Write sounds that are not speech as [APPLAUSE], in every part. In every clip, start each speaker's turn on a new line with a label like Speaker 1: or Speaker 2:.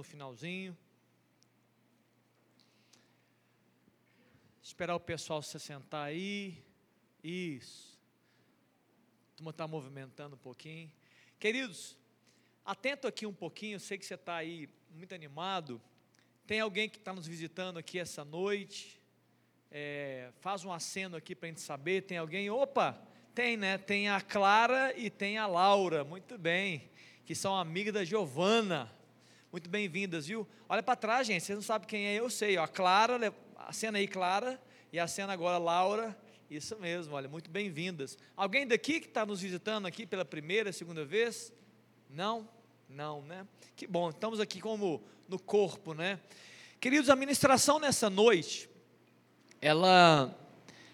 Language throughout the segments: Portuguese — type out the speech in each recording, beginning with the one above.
Speaker 1: no finalzinho. Esperar o pessoal se sentar aí. Isso. A turma está movimentando um pouquinho. Queridos, atento aqui um pouquinho, sei que você está aí muito animado. Tem alguém que está nos visitando aqui essa noite? É, faz um aceno aqui para a gente saber. Tem alguém? Opa, tem, né? Tem a Clara e tem a Laura. Muito bem. Que são amigas da Giovana. Muito bem-vindas, viu? Olha para trás, gente. Vocês não sabem quem é, eu sei. Ó, a Clara, a cena aí, Clara. E a cena agora, Laura. Isso mesmo, olha, muito bem-vindas. Alguém daqui que está nos visitando aqui pela primeira, segunda vez? Não? Não, né? Que bom, estamos aqui como no corpo, né? Queridos, a ministração nessa noite, ela,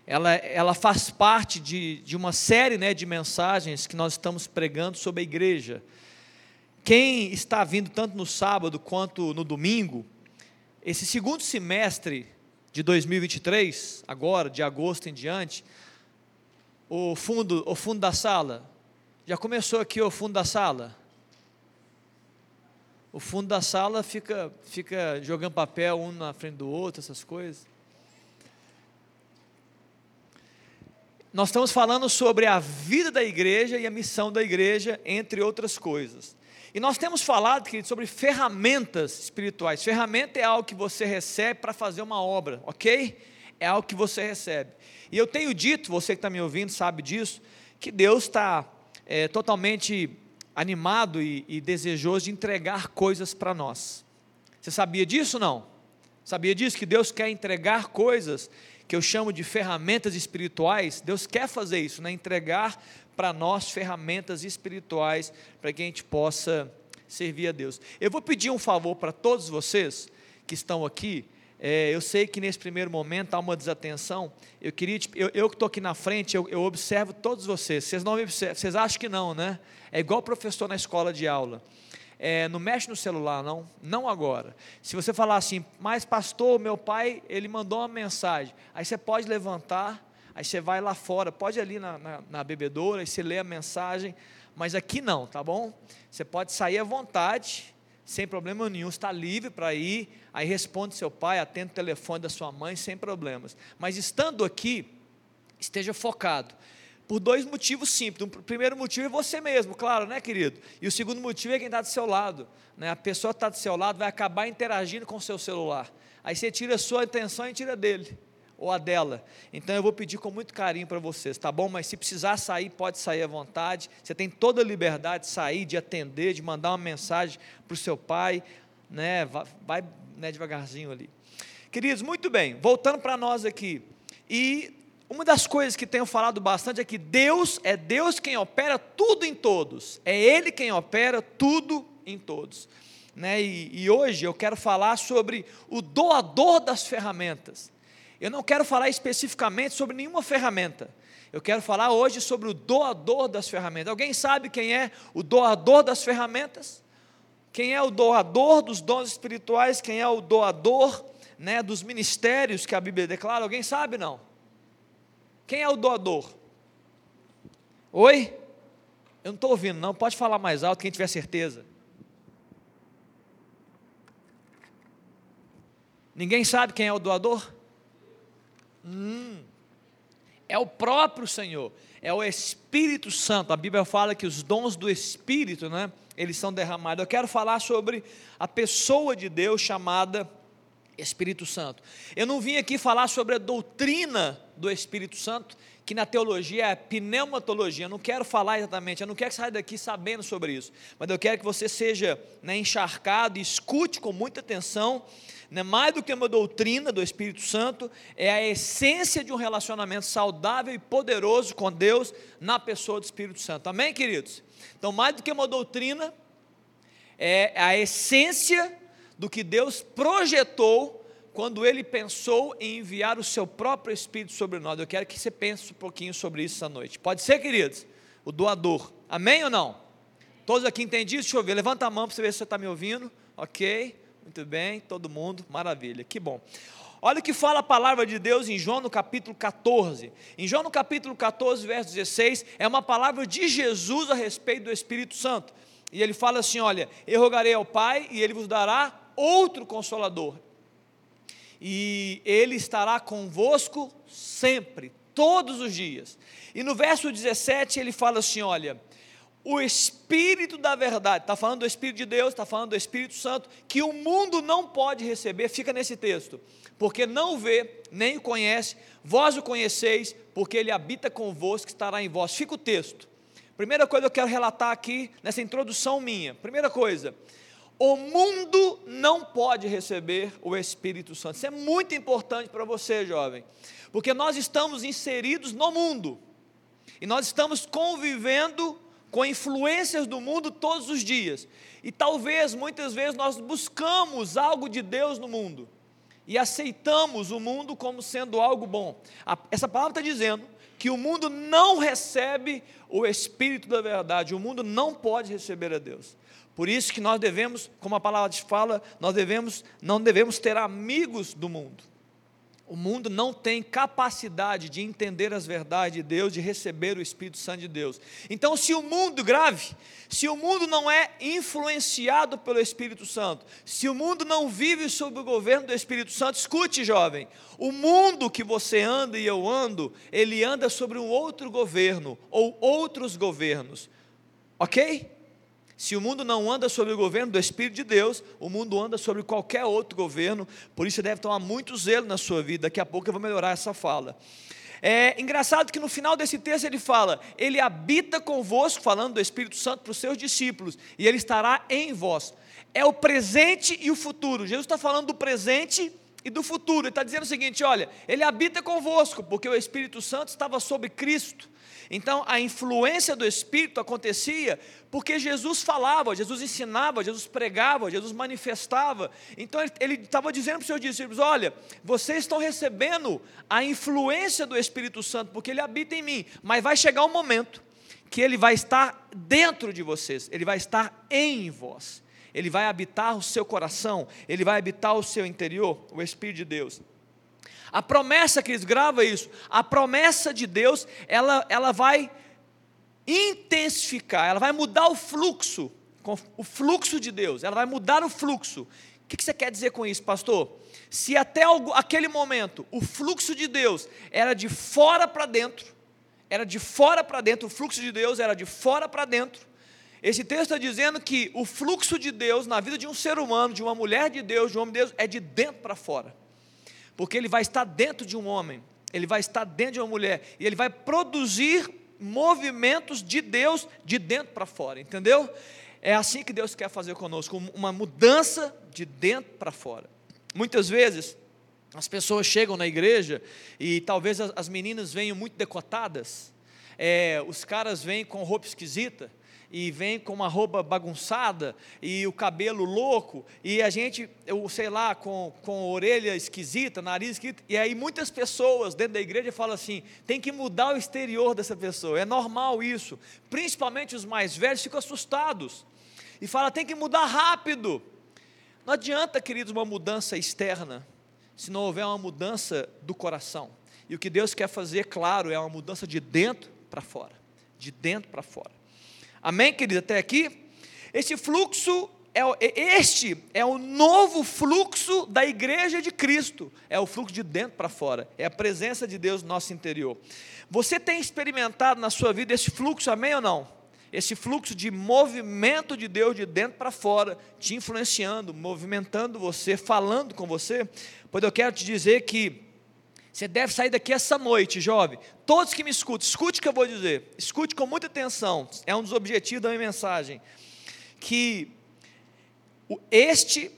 Speaker 1: ela, ela faz parte de, de uma série né, de mensagens que nós estamos pregando sobre a igreja. Quem está vindo tanto no sábado quanto no domingo, esse segundo semestre de 2023, agora, de agosto em diante, o fundo, o fundo da sala, já começou aqui o fundo da sala? O fundo da sala fica, fica jogando papel um na frente do outro, essas coisas. Nós estamos falando sobre a vida da igreja e a missão da igreja, entre outras coisas. E nós temos falado, querido, sobre ferramentas espirituais. Ferramenta é algo que você recebe para fazer uma obra, ok? É algo que você recebe. E eu tenho dito, você que está me ouvindo sabe disso, que Deus está é, totalmente animado e, e desejoso de entregar coisas para nós. Você sabia disso não? Sabia disso? Que Deus quer entregar coisas que eu chamo de ferramentas espirituais. Deus quer fazer isso, né? entregar para nós ferramentas espirituais para que a gente possa servir a Deus. Eu vou pedir um favor para todos vocês que estão aqui. É, eu sei que nesse primeiro momento há uma desatenção. Eu queria, eu, eu que estou aqui na frente, eu, eu, observo todos vocês. Vocês não observam, vocês acham que não, né? É igual professor na escola de aula. É, não mexe no celular, não, não agora. Se você falar assim, mas pastor, meu pai, ele mandou uma mensagem, aí você pode levantar aí você vai lá fora, pode ir ali na, na, na bebedoura, e você lê a mensagem, mas aqui não, tá bom? Você pode sair à vontade, sem problema nenhum, está livre para ir, aí responde seu pai, atende o telefone da sua mãe, sem problemas. Mas estando aqui, esteja focado. Por dois motivos simples. O primeiro motivo é você mesmo, claro, né, querido? E o segundo motivo é quem está do seu lado. Né? A pessoa que está do seu lado vai acabar interagindo com o seu celular. Aí você tira a sua atenção e tira dele ou a dela. Então eu vou pedir com muito carinho para vocês, tá bom? Mas se precisar sair, pode sair à vontade. Você tem toda a liberdade de sair, de atender, de mandar uma mensagem para o seu pai, né? Vai, vai né, devagarzinho ali. Queridos, muito bem, voltando para nós aqui. E uma das coisas que tenho falado bastante é que Deus é Deus quem opera tudo em todos. É Ele quem opera tudo em todos. Né? E, e hoje eu quero falar sobre o doador das ferramentas. Eu não quero falar especificamente sobre nenhuma ferramenta. Eu quero falar hoje sobre o doador das ferramentas. Alguém sabe quem é o doador das ferramentas? Quem é o doador dos dons espirituais? Quem é o doador né, dos ministérios que a Bíblia declara? Alguém sabe não? Quem é o doador? Oi? Eu não estou ouvindo, não. Pode falar mais alto, quem tiver certeza. Ninguém sabe quem é o doador? Hum, é o próprio Senhor, é o Espírito Santo. A Bíblia fala que os dons do Espírito, né, eles são derramados. Eu quero falar sobre a pessoa de Deus chamada Espírito Santo. Eu não vim aqui falar sobre a doutrina do Espírito Santo, que na teologia é pneumatologia. Eu não quero falar exatamente, eu não quero que saia daqui sabendo sobre isso, mas eu quero que você seja né, encharcado escute com muita atenção né, mais do que uma doutrina do Espírito Santo, é a essência de um relacionamento saudável e poderoso com Deus na pessoa do Espírito Santo. Amém, queridos? Então, mais do que uma doutrina, é a essência do que Deus projetou quando Ele pensou em enviar o seu próprio Espírito sobre nós. Eu quero que você pense um pouquinho sobre isso essa noite. Pode ser, queridos? O doador. Amém ou não? Todos aqui entendidos? Deixa eu ver. Levanta a mão para você ver se você está me ouvindo. Ok. Muito bem, todo mundo, maravilha, que bom. Olha o que fala a palavra de Deus em João no capítulo 14. Em João no capítulo 14, verso 16, é uma palavra de Jesus a respeito do Espírito Santo. E ele fala assim: Olha, eu rogarei ao Pai e ele vos dará outro consolador. E ele estará convosco sempre, todos os dias. E no verso 17 ele fala assim: Olha, o Espírito da verdade, está falando do Espírito de Deus, está falando do Espírito Santo, que o mundo não pode receber, fica nesse texto, porque não vê, nem o conhece, vós o conheceis, porque ele habita convosco, estará em vós. Fica o texto. Primeira coisa que eu quero relatar aqui, nessa introdução minha. Primeira coisa, o mundo não pode receber o Espírito Santo. Isso é muito importante para você, jovem, porque nós estamos inseridos no mundo, e nós estamos convivendo com influências do mundo todos os dias. E talvez, muitas vezes, nós buscamos algo de Deus no mundo e aceitamos o mundo como sendo algo bom. Essa palavra está dizendo que o mundo não recebe o Espírito da verdade, o mundo não pode receber a Deus. Por isso que nós devemos, como a palavra fala, nós devemos, não devemos ter amigos do mundo. O mundo não tem capacidade de entender as verdades de Deus, de receber o Espírito Santo de Deus. Então, se o mundo, grave, se o mundo não é influenciado pelo Espírito Santo, se o mundo não vive sob o governo do Espírito Santo, escute, jovem, o mundo que você anda e eu ando, ele anda sobre um outro governo ou outros governos, ok? Se o mundo não anda sob o governo do Espírito de Deus, o mundo anda sobre qualquer outro governo, por isso você deve tomar muito zelo na sua vida. Daqui a pouco eu vou melhorar essa fala. É engraçado que no final desse texto ele fala: Ele habita convosco, falando do Espírito Santo para os seus discípulos, e Ele estará em vós. É o presente e o futuro. Jesus está falando do presente e do futuro. Ele está dizendo o seguinte: olha, Ele habita convosco, porque o Espírito Santo estava sobre Cristo. Então, a influência do Espírito acontecia porque Jesus falava, Jesus ensinava, Jesus pregava, Jesus manifestava. Então, ele estava dizendo para os seus discípulos: Olha, vocês estão recebendo a influência do Espírito Santo, porque ele habita em mim, mas vai chegar um momento que ele vai estar dentro de vocês, ele vai estar em vós, ele vai habitar o seu coração, ele vai habitar o seu interior, o Espírito de Deus. A promessa, que eles grava isso, a promessa de Deus, ela, ela vai intensificar, ela vai mudar o fluxo, o fluxo de Deus, ela vai mudar o fluxo. O que você quer dizer com isso, pastor? Se até aquele momento o fluxo de Deus era de fora para dentro, era de fora para dentro, o fluxo de Deus era de fora para dentro. Esse texto está dizendo que o fluxo de Deus na vida de um ser humano, de uma mulher de Deus, de um homem de Deus, é de dentro para fora porque ele vai estar dentro de um homem, ele vai estar dentro de uma mulher, e ele vai produzir movimentos de Deus de dentro para fora, entendeu? É assim que Deus quer fazer conosco, uma mudança de dentro para fora. Muitas vezes, as pessoas chegam na igreja e talvez as meninas venham muito decotadas, é, os caras vêm com roupa esquisita, e vem com uma roupa bagunçada e o cabelo louco e a gente, eu sei lá, com, com orelha esquisita, nariz esquisito, e aí muitas pessoas dentro da igreja falam assim: tem que mudar o exterior dessa pessoa, é normal isso, principalmente os mais velhos ficam assustados e falam: tem que mudar rápido. Não adianta, queridos, uma mudança externa se não houver uma mudança do coração. E o que Deus quer fazer, claro, é uma mudança de dentro para fora. De dentro para fora. Amém, querido? Até aqui? Este fluxo é, este é o novo fluxo da igreja de Cristo, é o fluxo de dentro para fora, é a presença de Deus no nosso interior. Você tem experimentado na sua vida esse fluxo, amém ou não? Esse fluxo de movimento de Deus de dentro para fora, te influenciando, movimentando você, falando com você. Pois eu quero te dizer que você deve sair daqui essa noite, jovem. Todos que me escutam, escute o que eu vou dizer. Escute com muita atenção. É um dos objetivos da minha mensagem. Que este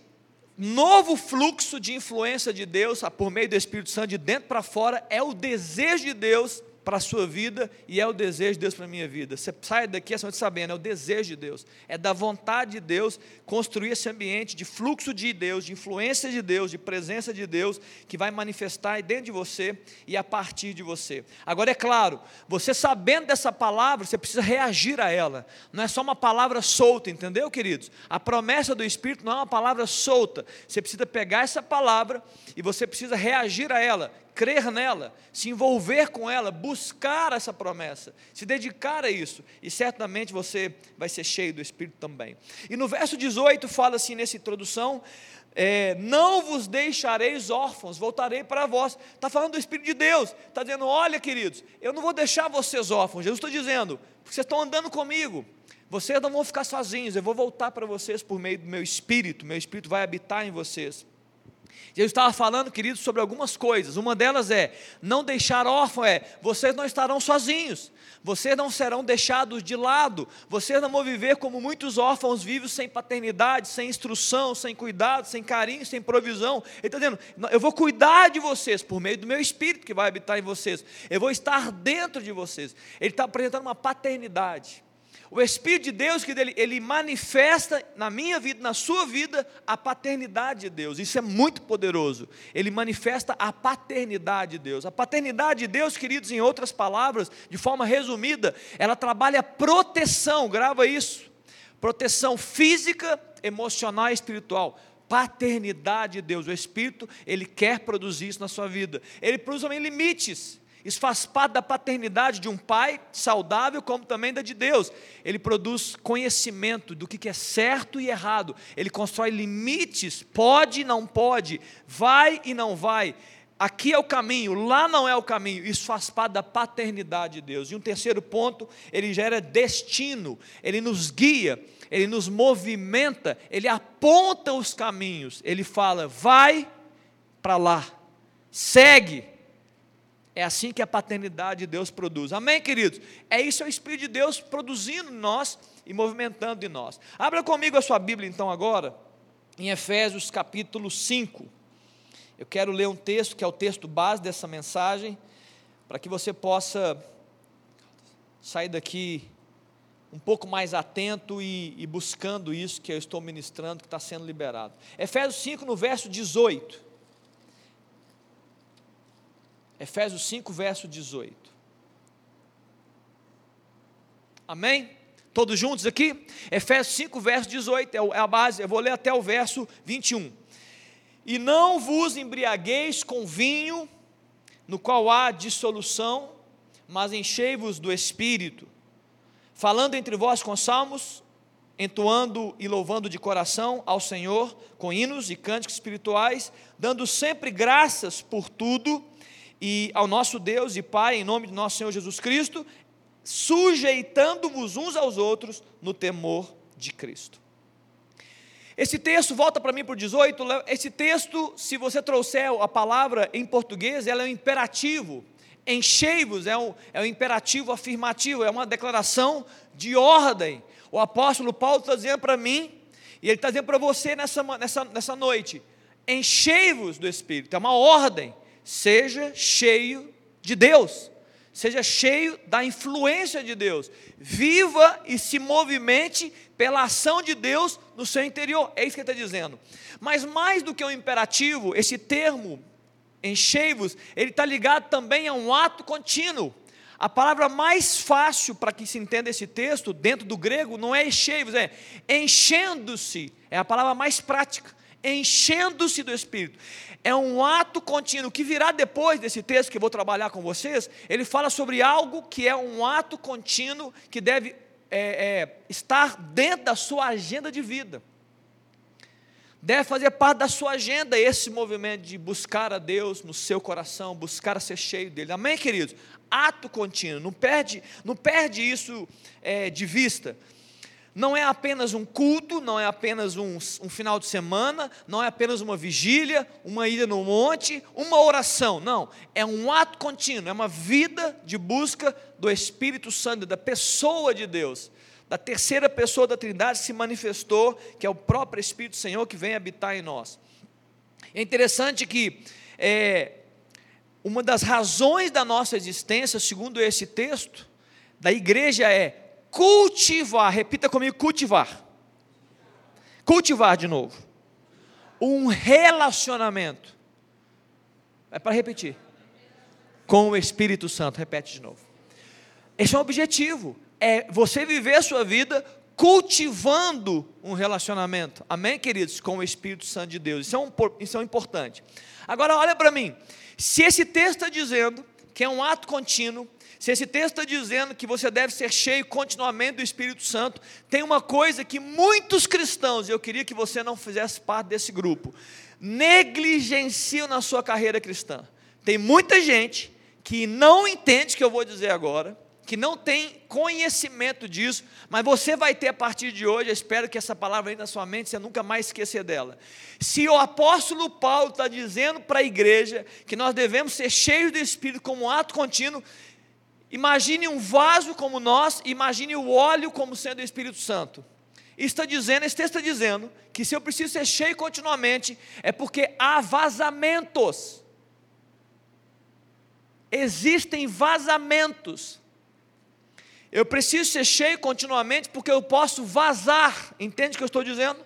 Speaker 1: novo fluxo de influência de Deus, por meio do Espírito Santo, de dentro para fora, é o desejo de Deus para a sua vida e é o desejo de Deus para a minha vida. Você sai daqui essa noite sabendo, é o desejo de Deus, é da vontade de Deus construir esse ambiente de fluxo de Deus, de influência de Deus, de presença de Deus, que vai manifestar dentro de você e a partir de você. Agora é claro, você sabendo dessa palavra, você precisa reagir a ela. Não é só uma palavra solta, entendeu, queridos? A promessa do Espírito não é uma palavra solta. Você precisa pegar essa palavra e você precisa reagir a ela crer nela, se envolver com ela, buscar essa promessa, se dedicar a isso, e certamente você vai ser cheio do Espírito também. E no verso 18 fala assim nessa introdução: é, não vos deixareis órfãos, voltarei para vós. Está falando do Espírito de Deus, está dizendo: olha, queridos, eu não vou deixar vocês órfãos. Jesus está dizendo, porque vocês estão andando comigo, vocês não vão ficar sozinhos, eu vou voltar para vocês por meio do meu Espírito, meu Espírito vai habitar em vocês. Jesus estava falando, queridos, sobre algumas coisas. Uma delas é: não deixar órfão é, vocês não estarão sozinhos, vocês não serão deixados de lado, vocês não vão viver como muitos órfãos vivem sem paternidade, sem instrução, sem cuidado, sem carinho, sem provisão. Ele está dizendo: eu vou cuidar de vocês por meio do meu espírito que vai habitar em vocês, eu vou estar dentro de vocês. Ele está apresentando uma paternidade. O Espírito de Deus, que ele, ele manifesta na minha vida, na sua vida, a paternidade de Deus. Isso é muito poderoso. Ele manifesta a paternidade de Deus. A paternidade de Deus, queridos, em outras palavras, de forma resumida, ela trabalha proteção, grava isso. Proteção física, emocional e espiritual paternidade de Deus, o Espírito, ele quer produzir isso na sua vida. Ele produz também limites. Isso faz parte da paternidade de um pai saudável, como também da de Deus. Ele produz conhecimento do que é certo e errado. Ele constrói limites, pode e não pode, vai e não vai. Aqui é o caminho, lá não é o caminho. Isso faz parte da paternidade de Deus. E um terceiro ponto, ele gera destino, ele nos guia, ele nos movimenta, ele aponta os caminhos. Ele fala: vai para lá, segue é assim que a paternidade de Deus produz. Amém, queridos? É isso, é o Espírito de Deus produzindo em nós e movimentando em nós. Abra comigo a sua Bíblia então agora, em Efésios capítulo 5. Eu quero ler um texto que é o texto base dessa mensagem, para que você possa sair daqui um pouco mais atento e, e buscando isso que eu estou ministrando, que está sendo liberado. Efésios 5, no verso 18. Efésios 5, verso 18. Amém? Todos juntos aqui? Efésios 5, verso 18 é, é a base, eu vou ler até o verso 21. E não vos embriagueis com vinho, no qual há dissolução, mas enchei-vos do espírito, falando entre vós com salmos, entoando e louvando de coração ao Senhor com hinos e cânticos espirituais, dando sempre graças por tudo e ao nosso Deus e Pai, em nome de nosso Senhor Jesus Cristo, sujeitando-vos uns aos outros no temor de Cristo. Esse texto, volta para mim para o 18, esse texto, se você trouxer a palavra em português, ela é um imperativo, enchei-vos, é um, é um imperativo afirmativo, é uma declaração de ordem. O apóstolo Paulo está dizendo para mim, e ele está dizendo para você nessa, nessa, nessa noite, enchei-vos do Espírito, é uma ordem, seja cheio de Deus, seja cheio da influência de Deus, viva e se movimente pela ação de Deus no seu interior, é isso que ele está dizendo. Mas mais do que um imperativo, esse termo, enchei-vos, ele está ligado também a um ato contínuo. A palavra mais fácil para que se entenda esse texto, dentro do grego, não é enchei-vos, é enchendo-se, é a palavra mais prática enchendo-se do Espírito. É um ato contínuo que virá depois desse texto que eu vou trabalhar com vocês. Ele fala sobre algo que é um ato contínuo que deve é, é, estar dentro da sua agenda de vida. Deve fazer parte da sua agenda esse movimento de buscar a Deus no seu coração, buscar ser cheio dele. Amém, queridos? Ato contínuo, não perde, não perde isso é, de vista não é apenas um culto, não é apenas um, um, final de semana, não é apenas uma vigília, uma ida no monte, uma oração. Não, é um ato contínuo, é uma vida de busca do Espírito Santo, da pessoa de Deus, da terceira pessoa da Trindade se manifestou, que é o próprio Espírito Senhor que vem habitar em nós. É interessante que é, uma das razões da nossa existência, segundo esse texto, da igreja é cultivar, repita comigo: cultivar. Cultivar de novo. Um relacionamento. É para repetir. Com o Espírito Santo. Repete de novo. Esse é o objetivo. É você viver a sua vida cultivando um relacionamento, amém, queridos, com o Espírito Santo de Deus. Isso é, um, isso é importante. Agora, olha para mim, se esse texto está dizendo que é um ato contínuo, se esse texto está dizendo que você deve ser cheio continuamente do Espírito Santo, tem uma coisa que muitos cristãos, e eu queria que você não fizesse parte desse grupo, negligenciam na sua carreira cristã. Tem muita gente que não entende o que eu vou dizer agora, que não tem conhecimento disso, mas você vai ter a partir de hoje, eu espero que essa palavra entre na sua mente, você nunca mais esquecer dela. Se o apóstolo Paulo está dizendo para a igreja que nós devemos ser cheios do Espírito como um ato contínuo, Imagine um vaso como nós, imagine o óleo como sendo o Espírito Santo. Está dizendo, esse texto está dizendo que se eu preciso ser cheio continuamente, é porque há vazamentos. Existem vazamentos. Eu preciso ser cheio continuamente porque eu posso vazar. Entende o que eu estou dizendo?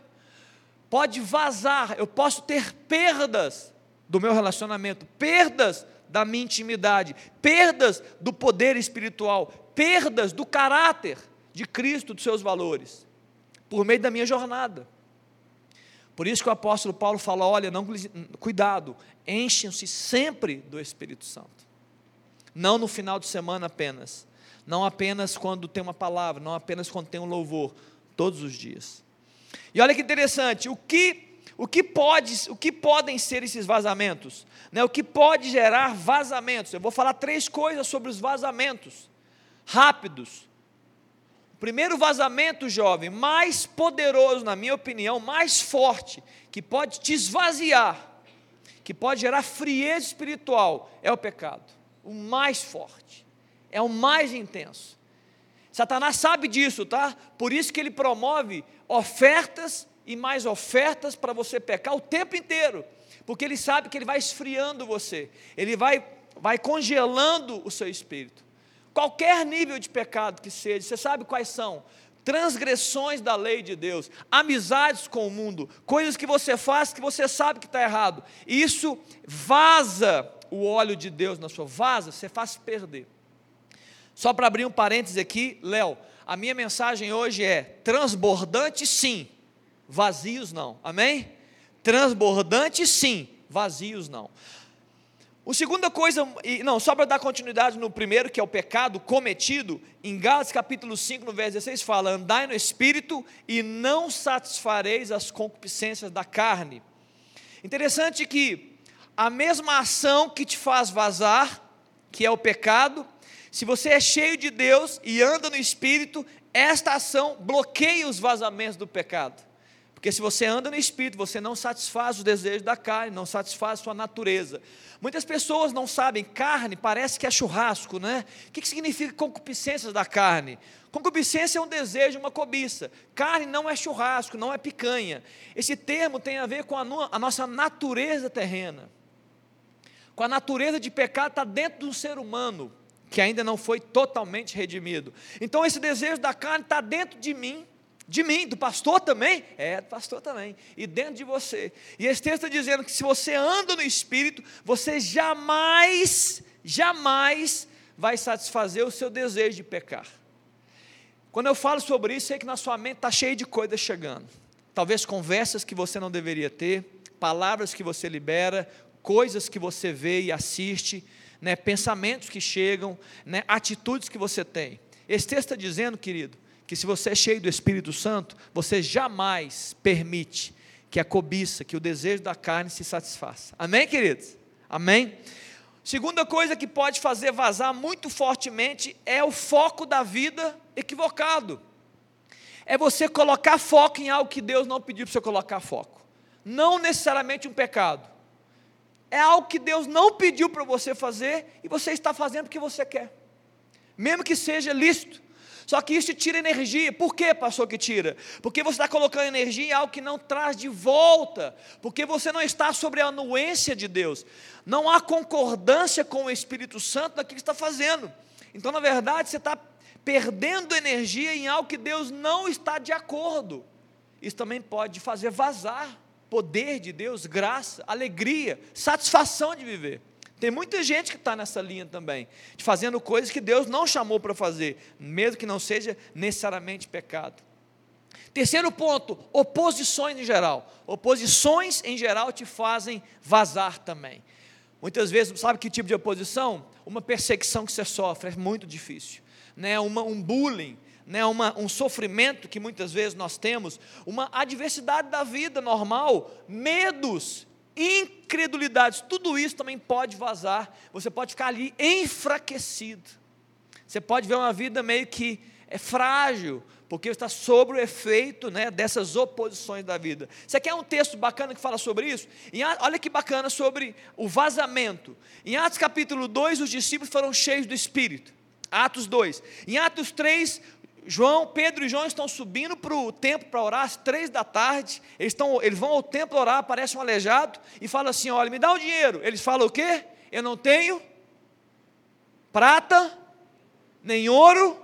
Speaker 1: Pode vazar, eu posso ter perdas do meu relacionamento, perdas da minha intimidade, perdas do poder espiritual, perdas do caráter de Cristo, dos seus valores, por meio da minha jornada. Por isso que o apóstolo Paulo fala: olha, não, cuidado, enchem-se sempre do Espírito Santo. Não no final de semana apenas, não apenas quando tem uma palavra, não apenas quando tem um louvor, todos os dias. E olha que interessante, o que o que, pode, o que podem ser esses vazamentos? Né? O que pode gerar vazamentos? Eu vou falar três coisas sobre os vazamentos, rápidos. O primeiro vazamento, jovem, mais poderoso, na minha opinião, mais forte, que pode te esvaziar, que pode gerar frieza espiritual, é o pecado. O mais forte, é o mais intenso. Satanás sabe disso, tá? Por isso que ele promove ofertas e mais ofertas para você pecar o tempo inteiro, porque ele sabe que ele vai esfriando você, ele vai, vai congelando o seu espírito. Qualquer nível de pecado que seja, você sabe quais são? Transgressões da lei de Deus, amizades com o mundo, coisas que você faz que você sabe que está errado. Isso vaza o óleo de Deus na sua vaza, você faz perder. Só para abrir um parêntese aqui, Léo, a minha mensagem hoje é transbordante sim, vazios não. Amém? Transbordantes sim, vazios não. A segunda coisa, não, só para dar continuidade no primeiro, que é o pecado cometido, em Gálatas capítulo 5, no verso 16, fala: Andai no espírito e não satisfareis as concupiscências da carne. Interessante que a mesma ação que te faz vazar, que é o pecado, se você é cheio de Deus e anda no espírito, esta ação bloqueia os vazamentos do pecado. Porque se você anda no espírito, você não satisfaz os desejos da carne, não satisfaz sua natureza. Muitas pessoas não sabem, carne parece que é churrasco, né? O que significa concupiscências da carne? Concupiscência é um desejo, uma cobiça. Carne não é churrasco, não é picanha. Esse termo tem a ver com a, a nossa natureza terrena. Com a natureza de pecado está dentro do ser humano, que ainda não foi totalmente redimido. Então esse desejo da carne está dentro de mim de mim, do pastor também? É, do pastor também. E dentro de você. E esse texto está dizendo que se você anda no Espírito, você jamais, jamais vai satisfazer o seu desejo de pecar. Quando eu falo sobre isso, sei que na sua mente está cheio de coisas chegando. Talvez conversas que você não deveria ter, palavras que você libera, coisas que você vê e assiste, né, pensamentos que chegam, né, atitudes que você tem. Esse texto está dizendo, querido, que se você é cheio do Espírito Santo, você jamais permite que a cobiça, que o desejo da carne se satisfaça. Amém, queridos? Amém? Segunda coisa que pode fazer vazar muito fortemente é o foco da vida equivocado. É você colocar foco em algo que Deus não pediu para você colocar foco. Não necessariamente um pecado. É algo que Deus não pediu para você fazer e você está fazendo porque você quer. Mesmo que seja lícito. Só que isso tira energia. Por que, pastor, que tira? Porque você está colocando energia em algo que não traz de volta. Porque você não está sobre a anuência de Deus. Não há concordância com o Espírito Santo naquilo que está fazendo. Então, na verdade, você está perdendo energia em algo que Deus não está de acordo. Isso também pode fazer vazar poder de Deus, graça, alegria, satisfação de viver. Tem muita gente que está nessa linha também, fazendo coisas que Deus não chamou para fazer, mesmo que não seja necessariamente pecado. Terceiro ponto, oposições em geral. Oposições em geral te fazem vazar também. Muitas vezes, sabe que tipo de oposição? Uma perseguição que você sofre, é muito difícil. Né? Uma, um bullying, né? Uma, um sofrimento que muitas vezes nós temos, uma adversidade da vida normal, medos, incredulidades, tudo isso também pode vazar. Você pode ficar ali enfraquecido. Você pode ver uma vida meio que é frágil, porque está sob o efeito né, dessas oposições da vida. Você quer um texto bacana que fala sobre isso? olha que bacana sobre o vazamento. Em Atos capítulo 2, os discípulos foram cheios do Espírito. Atos 2. Em Atos 3, João, Pedro e João estão subindo para o templo para orar às três da tarde. Eles, estão, eles vão ao templo orar, aparece um aleijado e fala assim: olha, me dá o dinheiro. Eles falam o quê? Eu não tenho prata, nem ouro,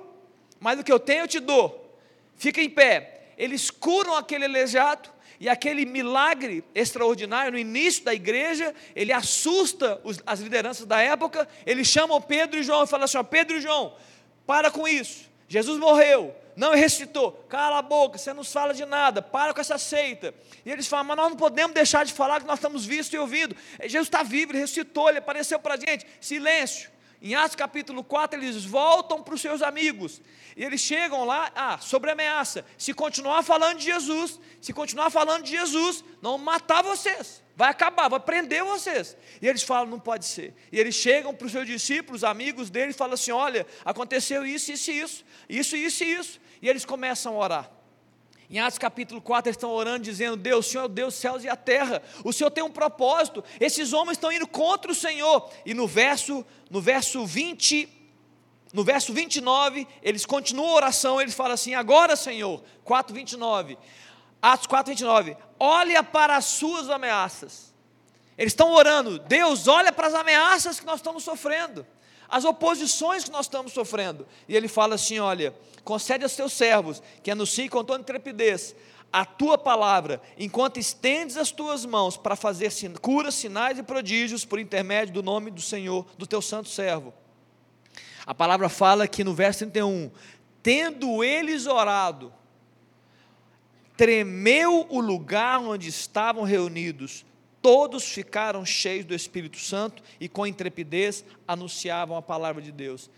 Speaker 1: mas o que eu tenho eu te dou fica em pé. Eles curam aquele aleijado, e aquele milagre extraordinário no início da igreja, ele assusta os, as lideranças da época. Eles chamam Pedro e João e falam assim: ó, Pedro e João, para com isso. Jesus morreu, não ressuscitou. Cala a boca, você não fala de nada, para com essa seita. E eles falam: mas nós não podemos deixar de falar que nós estamos vistos e ouvindo. Jesus está vivo, ele ressuscitou, ele apareceu para a gente. Silêncio. Em Atos capítulo 4, eles voltam para os seus amigos. E eles chegam lá, ah, sobre ameaça. Se continuar falando de Jesus, se continuar falando de Jesus, não matar vocês. Vai acabar, vai prender vocês. E eles falam, não pode ser. E eles chegam para os seus discípulos, amigos deles, e falam assim: olha, aconteceu isso, isso e isso, isso, isso e isso. E eles começam a orar. Em Atos capítulo 4, eles estão orando, dizendo: Deus, Senhor é Deus, céus e a terra, o Senhor tem um propósito. Esses homens estão indo contra o Senhor. E no verso, no verso 20, no verso 29, eles continuam a oração, eles falam assim: Agora, Senhor, 4, 29, Atos 4, 29, olha para as suas ameaças. Eles estão orando, Deus, olha para as ameaças que nós estamos sofrendo as oposições que nós estamos sofrendo. E ele fala assim: olha, concede aos teus servos, que anunciem com toda intrepidez a tua palavra, enquanto estendes as tuas mãos para fazer curas, sinais e prodígios por intermédio do nome do Senhor, do teu santo servo. A palavra fala aqui no verso 31, tendo eles orado, tremeu o lugar onde estavam reunidos, todos ficaram cheios do Espírito Santo e com intrepidez anunciavam a palavra de Deus.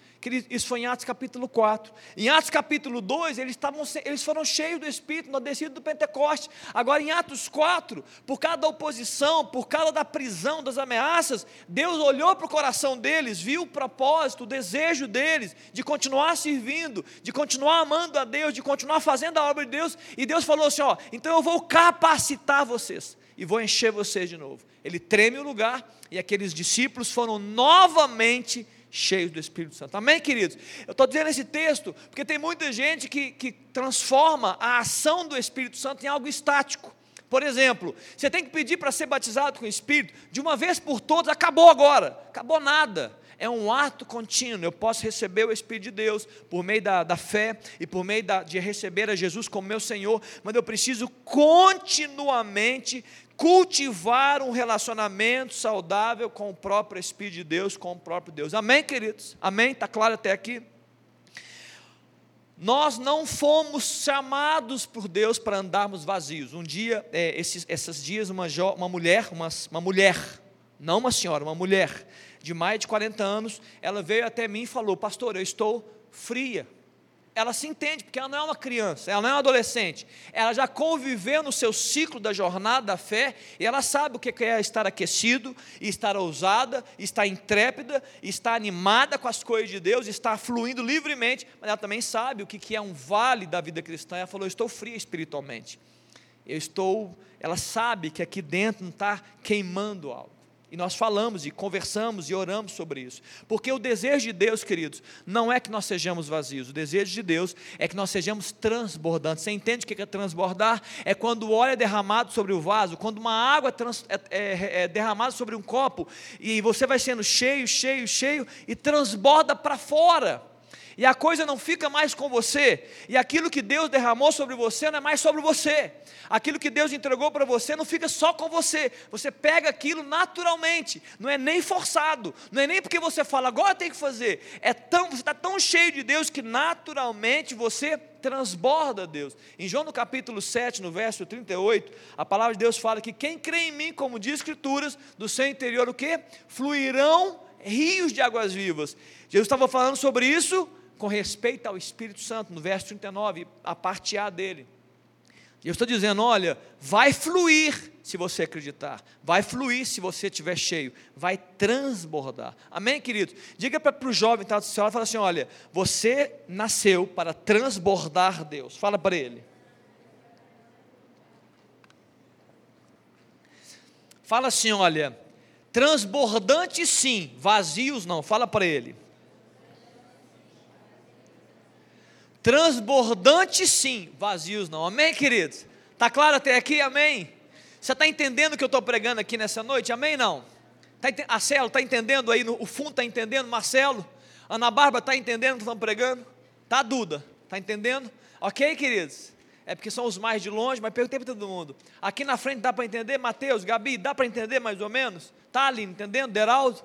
Speaker 1: Isso foi em Atos capítulo 4. Em Atos capítulo 2, eles, estavam, eles foram cheios do Espírito na descida do Pentecoste. Agora, em Atos 4, por causa da oposição, por causa da prisão, das ameaças, Deus olhou para o coração deles, viu o propósito, o desejo deles de continuar servindo, de continuar amando a Deus, de continuar fazendo a obra de Deus. E Deus falou assim: Ó, então eu vou capacitar vocês e vou encher vocês de novo. Ele treme o lugar e aqueles discípulos foram novamente cheios do Espírito Santo. Amém, queridos? Eu estou dizendo esse texto porque tem muita gente que, que transforma a ação do Espírito Santo em algo estático. Por exemplo, você tem que pedir para ser batizado com o Espírito, de uma vez por todas, acabou agora, acabou nada é um ato contínuo. Eu posso receber o Espírito de Deus por meio da, da fé e por meio da, de receber a Jesus como meu Senhor, mas eu preciso continuamente cultivar um relacionamento saudável com o próprio Espírito de Deus, com o próprio Deus. Amém, queridos? Amém? Está claro até aqui? Nós não fomos chamados por Deus para andarmos vazios. Um dia, é, esses, esses dias, uma, uma mulher, uma, uma mulher, não uma senhora, uma mulher, de mais de 40 anos, ela veio até mim e falou: Pastor, eu estou fria. Ela se entende, porque ela não é uma criança, ela não é uma adolescente, ela já conviveu no seu ciclo da jornada da fé, e ela sabe o que é estar aquecido, estar ousada, estar intrépida, estar animada com as coisas de Deus, estar fluindo livremente, mas ela também sabe o que é um vale da vida cristã. Ela falou: Eu estou fria espiritualmente, eu estou. Ela sabe que aqui dentro não está queimando algo. E nós falamos e conversamos e oramos sobre isso. Porque o desejo de Deus, queridos, não é que nós sejamos vazios. O desejo de Deus é que nós sejamos transbordantes. Você entende o que é transbordar? É quando o óleo é derramado sobre o vaso, quando uma água é, é, é, derramada sobre um copo, e você vai sendo cheio, cheio, cheio, e transborda para fora. E a coisa não fica mais com você, e aquilo que Deus derramou sobre você não é mais sobre você, aquilo que Deus entregou para você não fica só com você, você pega aquilo naturalmente, não é nem forçado, não é nem porque você fala, agora tem que fazer, é tão, você está tão cheio de Deus que naturalmente você transborda Deus. Em João no capítulo 7, no verso 38, a palavra de Deus fala que quem crê em mim, como diz Escrituras, do seu interior o que? Fluirão rios de águas vivas. Jesus estava falando sobre isso com respeito ao Espírito Santo, no verso 39, a parte A dele. Eu estou dizendo: olha, vai fluir se você acreditar, vai fluir se você estiver cheio, vai transbordar. Amém, querido? Diga para o jovem está do céu, fala assim: olha, você nasceu para transbordar Deus. Fala para ele. Fala assim: olha, transbordante sim, vazios não. Fala para ele. Transbordante sim, vazios não. Amém, queridos? Está claro até aqui? Amém? Você está entendendo o que eu estou pregando aqui nessa noite? Amém? Não? Tá, a Celo está entendendo aí? O fundo está entendendo? Marcelo? Ana Bárbara está entendendo o que estão pregando? Tá, Duda? Está entendendo? Ok, queridos? É porque são os mais de longe, mas perguntei para todo mundo. Aqui na frente dá para entender? Mateus, Gabi, dá para entender mais ou menos? Tá entendendo? Deraldo?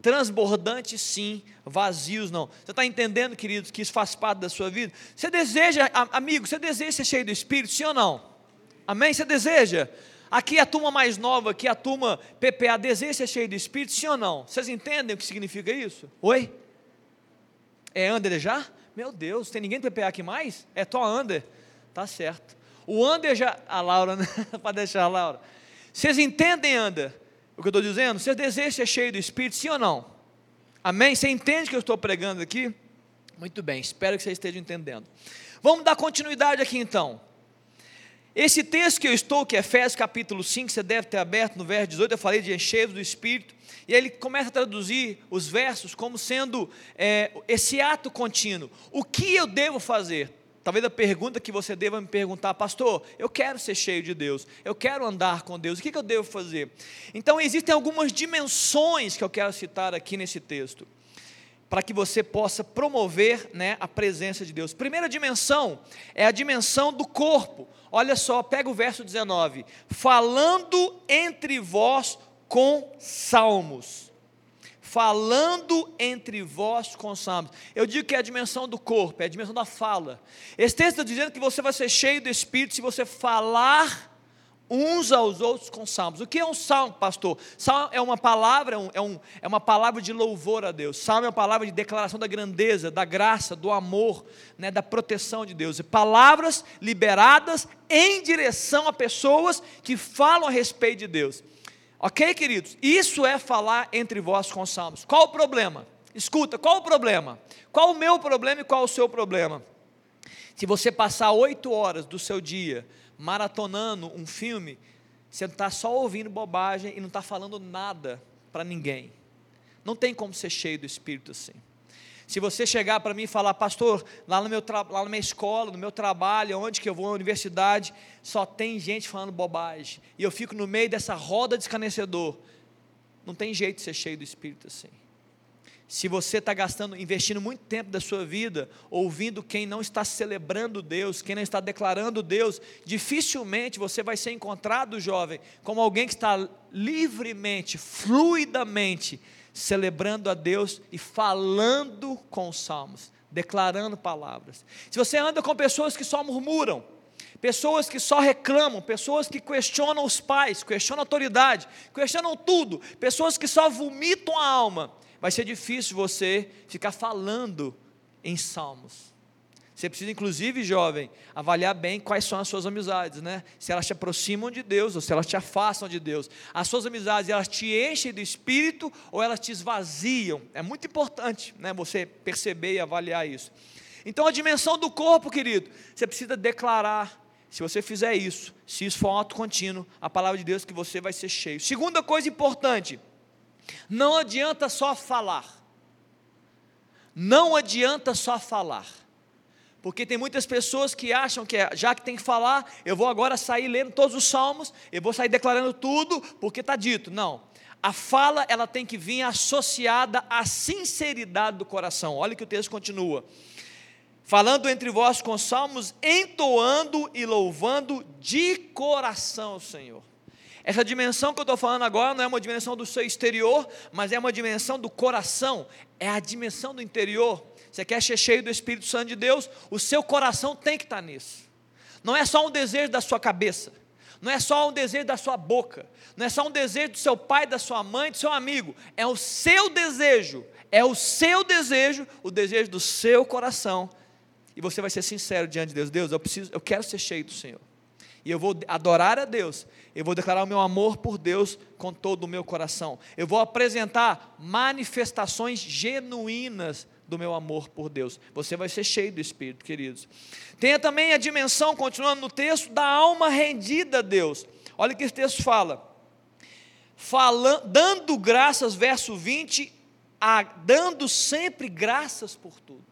Speaker 1: Transbordante sim, vazios não. Você está entendendo, queridos, que isso faz parte da sua vida? Você deseja, amigo, você deseja ser cheio do Espírito, sim ou não? Amém? Você deseja? Aqui a turma mais nova, aqui a turma PPA, deseja ser cheio do Espírito, sim ou não? Vocês entendem o que significa isso? Oi? É Ander já? Meu Deus, tem ninguém do PPA aqui mais? É só Ander. Tá certo. O Ander já. A Laura, né? [LAUGHS] Para deixar a Laura. Vocês entendem, Ander? O que eu estou dizendo? Você deseja ser cheio do Espírito, sim ou não? Amém? Você entende o que eu estou pregando aqui? Muito bem, espero que você esteja entendendo. Vamos dar continuidade aqui então. Esse texto que eu estou, que é Efésios capítulo 5, você deve ter aberto no verso 18, eu falei de encheios do Espírito, e aí ele começa a traduzir os versos como sendo é, esse ato contínuo. O que eu devo fazer? Talvez a pergunta que você deva me perguntar, pastor, eu quero ser cheio de Deus, eu quero andar com Deus, o que, eu devo fazer? Então, existem algumas dimensões que eu quero citar aqui nesse texto, para que você possa promover né, a presença de Deus. Primeira dimensão é a dimensão do corpo. Olha só, pega o verso 19: falando entre vós com salmos falando entre vós com salmos. Eu digo que é a dimensão do corpo, é a dimensão da fala. Esse texto está dizendo que você vai ser cheio do Espírito se você falar uns aos outros com salmos. O que é um salmo, pastor? Salmo é uma palavra, é, um, é, um, é uma palavra de louvor a Deus. Salmo é uma palavra de declaração da grandeza, da graça, do amor, né, da proteção de Deus. E palavras liberadas em direção a pessoas que falam a respeito de Deus. Ok, queridos? Isso é falar entre vós com salmos. Qual o problema? Escuta, qual o problema? Qual o meu problema e qual o seu problema? Se você passar oito horas do seu dia maratonando um filme, você está só ouvindo bobagem e não está falando nada para ninguém. Não tem como ser cheio do Espírito assim. Se você chegar para mim e falar, pastor, lá, no meu lá na minha escola, no meu trabalho, onde que eu vou, na universidade, só tem gente falando bobagem, e eu fico no meio dessa roda de escanecedor, não tem jeito de ser cheio do Espírito assim. Se você está gastando, investindo muito tempo da sua vida, ouvindo quem não está celebrando Deus, quem não está declarando Deus, dificilmente você vai ser encontrado, jovem, como alguém que está livremente, fluidamente, celebrando a Deus e falando com os salmos, declarando palavras. Se você anda com pessoas que só murmuram, pessoas que só reclamam, pessoas que questionam os pais, questionam a autoridade, questionam tudo, pessoas que só vomitam a alma, vai ser difícil você ficar falando em salmos. Você precisa, inclusive, jovem, avaliar bem quais são as suas amizades, né? Se elas te aproximam de Deus ou se elas te afastam de Deus. As suas amizades, elas te enchem do Espírito ou elas te esvaziam. É muito importante, né? Você perceber e avaliar isso. Então, a dimensão do corpo, querido, você precisa declarar. Se você fizer isso, se isso for um ato contínuo, a palavra de Deus que você vai ser cheio. Segunda coisa importante, não adianta só falar. Não adianta só falar. Porque tem muitas pessoas que acham que é, já que tem que falar, eu vou agora sair lendo todos os salmos, eu vou sair declarando tudo, porque está dito. Não. A fala, ela tem que vir associada à sinceridade do coração. Olha que o texto continua. Falando entre vós com salmos, entoando e louvando de coração o Senhor. Essa dimensão que eu estou falando agora não é uma dimensão do seu exterior, mas é uma dimensão do coração, é a dimensão do interior. Você quer ser cheio do Espírito Santo de Deus, o seu coração tem que estar nisso. Não é só um desejo da sua cabeça, não é só um desejo da sua boca, não é só um desejo do seu pai, da sua mãe, do seu amigo, é o seu desejo, é o seu desejo, o desejo do seu coração. E você vai ser sincero diante de Deus, Deus, eu preciso, eu quero ser cheio do Senhor. E eu vou adorar a Deus, eu vou declarar o meu amor por Deus com todo o meu coração. Eu vou apresentar manifestações genuínas do meu amor por Deus. Você vai ser cheio do Espírito, queridos. Tenha também a dimensão, continuando no texto, da alma rendida a Deus. Olha o que esse texto fala. Falando, dando graças, verso 20, a, dando sempre graças por tudo.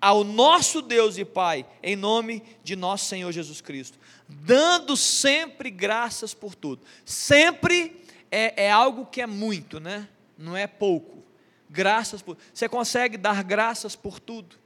Speaker 1: Ao nosso Deus e Pai, em nome de nosso Senhor Jesus Cristo. Dando sempre graças por tudo. Sempre é, é algo que é muito, né? Não é pouco graças por. Você consegue dar graças por tudo?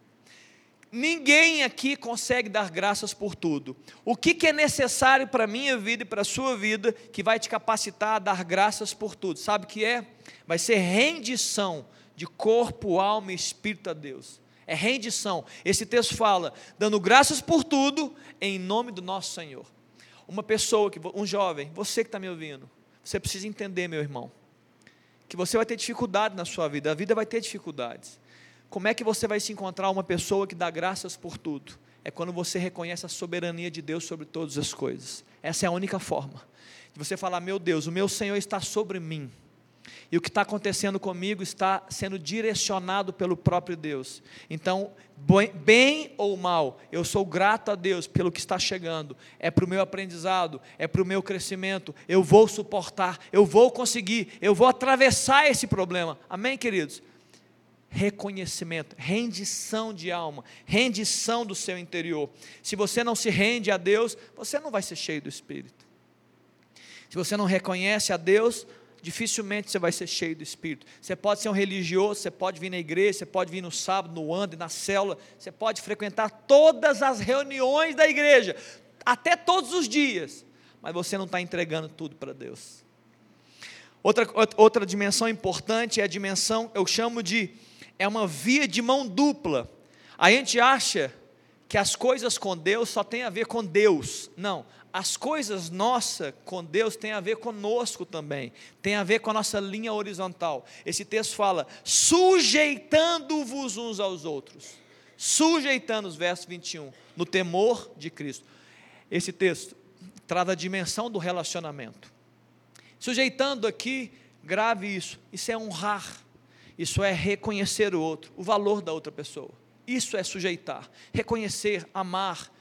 Speaker 1: Ninguém aqui consegue dar graças por tudo. O que, que é necessário para a minha vida e para a sua vida que vai te capacitar a dar graças por tudo? Sabe o que é? Vai ser rendição de corpo, alma e espírito a Deus. É rendição. Esse texto fala, dando graças por tudo, em nome do nosso Senhor. Uma pessoa, que, um jovem, você que está me ouvindo, você precisa entender, meu irmão que você vai ter dificuldade na sua vida, a vida vai ter dificuldades. Como é que você vai se encontrar uma pessoa que dá graças por tudo? É quando você reconhece a soberania de Deus sobre todas as coisas. Essa é a única forma. De você falar, meu Deus, o meu Senhor está sobre mim. E o que está acontecendo comigo está sendo direcionado pelo próprio Deus. Então, bem ou mal, eu sou grato a Deus pelo que está chegando. É para o meu aprendizado, é para o meu crescimento. Eu vou suportar, eu vou conseguir, eu vou atravessar esse problema. Amém, queridos? Reconhecimento, rendição de alma, rendição do seu interior. Se você não se rende a Deus, você não vai ser cheio do Espírito. Se você não reconhece a Deus, dificilmente você vai ser cheio do Espírito. Você pode ser um religioso, você pode vir na igreja, você pode vir no sábado, no ando, na célula, você pode frequentar todas as reuniões da igreja, até todos os dias, mas você não está entregando tudo para Deus. Outra, outra dimensão importante é a dimensão, eu chamo de, é uma via de mão dupla. A gente acha que as coisas com Deus só tem a ver com Deus. Não, as coisas nossas com Deus têm a ver conosco também, tem a ver com a nossa linha horizontal. Esse texto fala: sujeitando-vos uns aos outros, sujeitando os versos 21, no temor de Cristo. Esse texto traz a dimensão do relacionamento. Sujeitando aqui, grave isso, isso é honrar, isso é reconhecer o outro, o valor da outra pessoa. Isso é sujeitar, reconhecer, amar,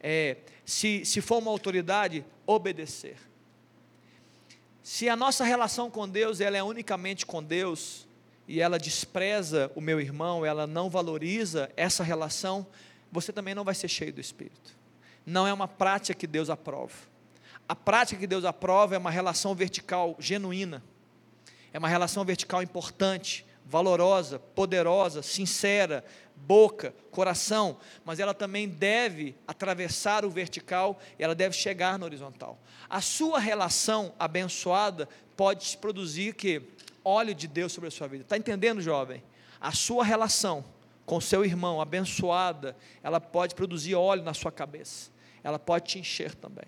Speaker 1: é, se, se for uma autoridade, obedecer. Se a nossa relação com Deus ela é unicamente com Deus, e ela despreza o meu irmão, ela não valoriza essa relação, você também não vai ser cheio do Espírito. Não é uma prática que Deus aprova. A prática que Deus aprova é uma relação vertical genuína, é uma relação vertical importante, valorosa, poderosa, sincera, boca, coração, mas ela também deve atravessar o vertical e ela deve chegar no horizontal. A sua relação abençoada pode produzir que óleo de Deus sobre a sua vida. Está entendendo, jovem? A sua relação com seu irmão abençoada, ela pode produzir óleo na sua cabeça. Ela pode te encher também.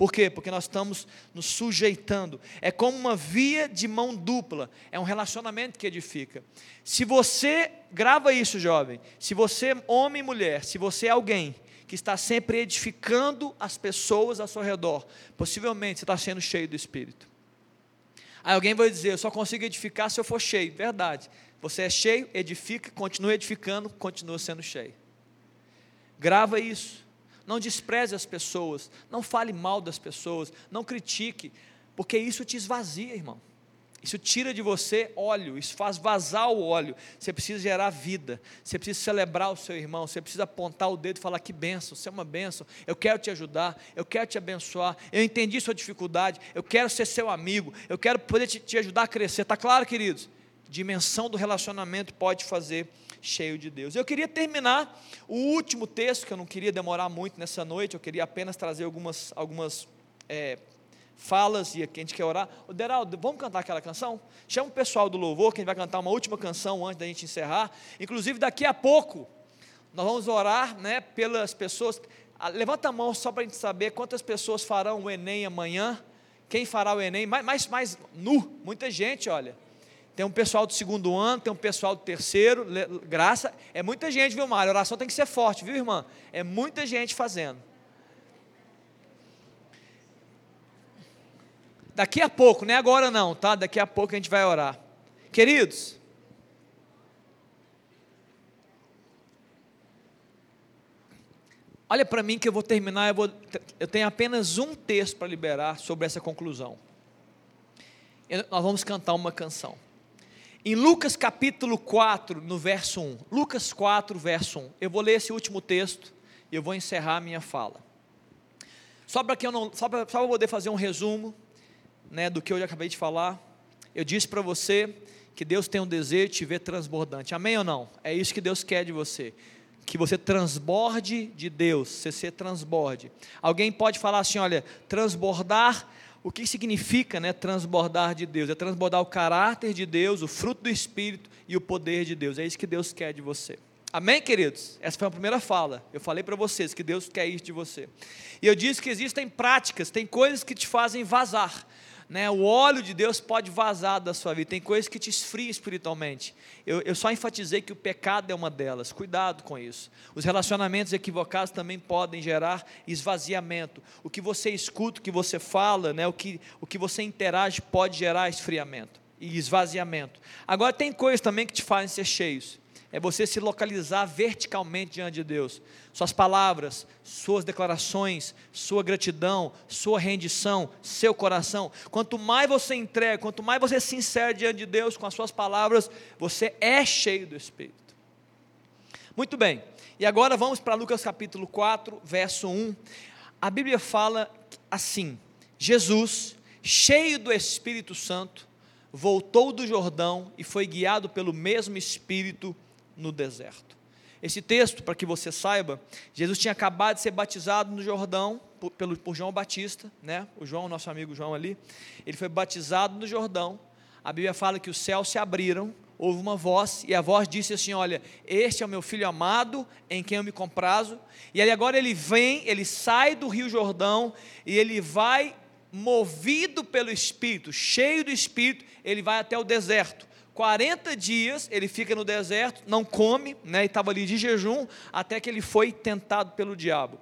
Speaker 1: Por quê? Porque nós estamos nos sujeitando. É como uma via de mão dupla. É um relacionamento que edifica. Se você, grava isso, jovem. Se você, homem e mulher, se você é alguém que está sempre edificando as pessoas ao seu redor, possivelmente você está sendo cheio do Espírito. Aí alguém vai dizer: Eu só consigo edificar se eu for cheio. Verdade. Você é cheio, edifica, continua edificando, continua sendo cheio. Grava isso. Não despreze as pessoas, não fale mal das pessoas, não critique, porque isso te esvazia, irmão. Isso tira de você óleo, isso faz vazar o óleo. Você precisa gerar vida, você precisa celebrar o seu irmão, você precisa apontar o dedo e falar: que benção, você é uma benção, eu quero te ajudar, eu quero te abençoar, eu entendi sua dificuldade, eu quero ser seu amigo, eu quero poder te, te ajudar a crescer. Está claro, queridos? Dimensão do relacionamento pode fazer cheio de Deus. Eu queria terminar o último texto, que eu não queria demorar muito nessa noite, eu queria apenas trazer algumas, algumas é, falas e aqui a gente quer orar. O Deraldo, vamos cantar aquela canção? Chama o pessoal do louvor, que a gente vai cantar uma última canção antes da gente encerrar. Inclusive, daqui a pouco, nós vamos orar né, pelas pessoas. Ah, levanta a mão só para a gente saber quantas pessoas farão o Enem amanhã. Quem fará o Enem? Mais, mais, mais nu, muita gente, olha. Tem um pessoal do segundo ano, tem um pessoal do terceiro, graça, é muita gente, viu, Mário? A oração tem que ser forte, viu, irmã? É muita gente fazendo. Daqui a pouco, não é agora não, tá? Daqui a pouco a gente vai orar. Queridos, olha para mim que eu vou terminar, eu, vou, eu tenho apenas um texto para liberar sobre essa conclusão. Eu, nós vamos cantar uma canção. Em Lucas capítulo 4, no verso 1. Lucas 4, verso 1. Eu vou ler esse último texto e eu vou encerrar a minha fala. Só para que eu não, só para poder fazer um resumo, né, do que eu já acabei de falar. Eu disse para você que Deus tem um desejo de te ver transbordante. Amém ou não? É isso que Deus quer de você. Que você transborde de Deus, você se transborde. Alguém pode falar assim: olha, transbordar, o que significa né, transbordar de Deus? É transbordar o caráter de Deus, o fruto do Espírito e o poder de Deus. É isso que Deus quer de você. Amém, queridos? Essa foi a primeira fala. Eu falei para vocês que Deus quer isso de você. E eu disse que existem práticas, tem coisas que te fazem vazar né, o óleo de Deus pode vazar da sua vida. Tem coisas que te esfriam espiritualmente. Eu, eu só enfatizei que o pecado é uma delas. Cuidado com isso. Os relacionamentos equivocados também podem gerar esvaziamento. O que você escuta, o que você fala, né, o, que, o que você interage pode gerar esfriamento e esvaziamento. Agora, tem coisas também que te fazem ser cheios é você se localizar verticalmente diante de Deus. Suas palavras, suas declarações, sua gratidão, sua rendição, seu coração. Quanto mais você entrega, quanto mais você se insere diante de Deus com as suas palavras, você é cheio do Espírito. Muito bem, e agora vamos para Lucas capítulo 4, verso 1. A Bíblia fala assim: Jesus, cheio do Espírito Santo, voltou do Jordão e foi guiado pelo mesmo Espírito no deserto. Esse texto, para que você saiba, Jesus tinha acabado de ser batizado no Jordão por, pelo, por João Batista, né? o João, nosso amigo João ali. Ele foi batizado no Jordão. A Bíblia fala que os céus se abriram, houve uma voz, e a voz disse assim: Olha, este é o meu filho amado, em quem eu me comprazo. E aí agora ele vem, ele sai do Rio Jordão, e ele vai, movido pelo Espírito, cheio do Espírito, ele vai até o deserto. 40 dias ele fica no deserto, não come, né, e estava ali de jejum, até que ele foi tentado pelo diabo.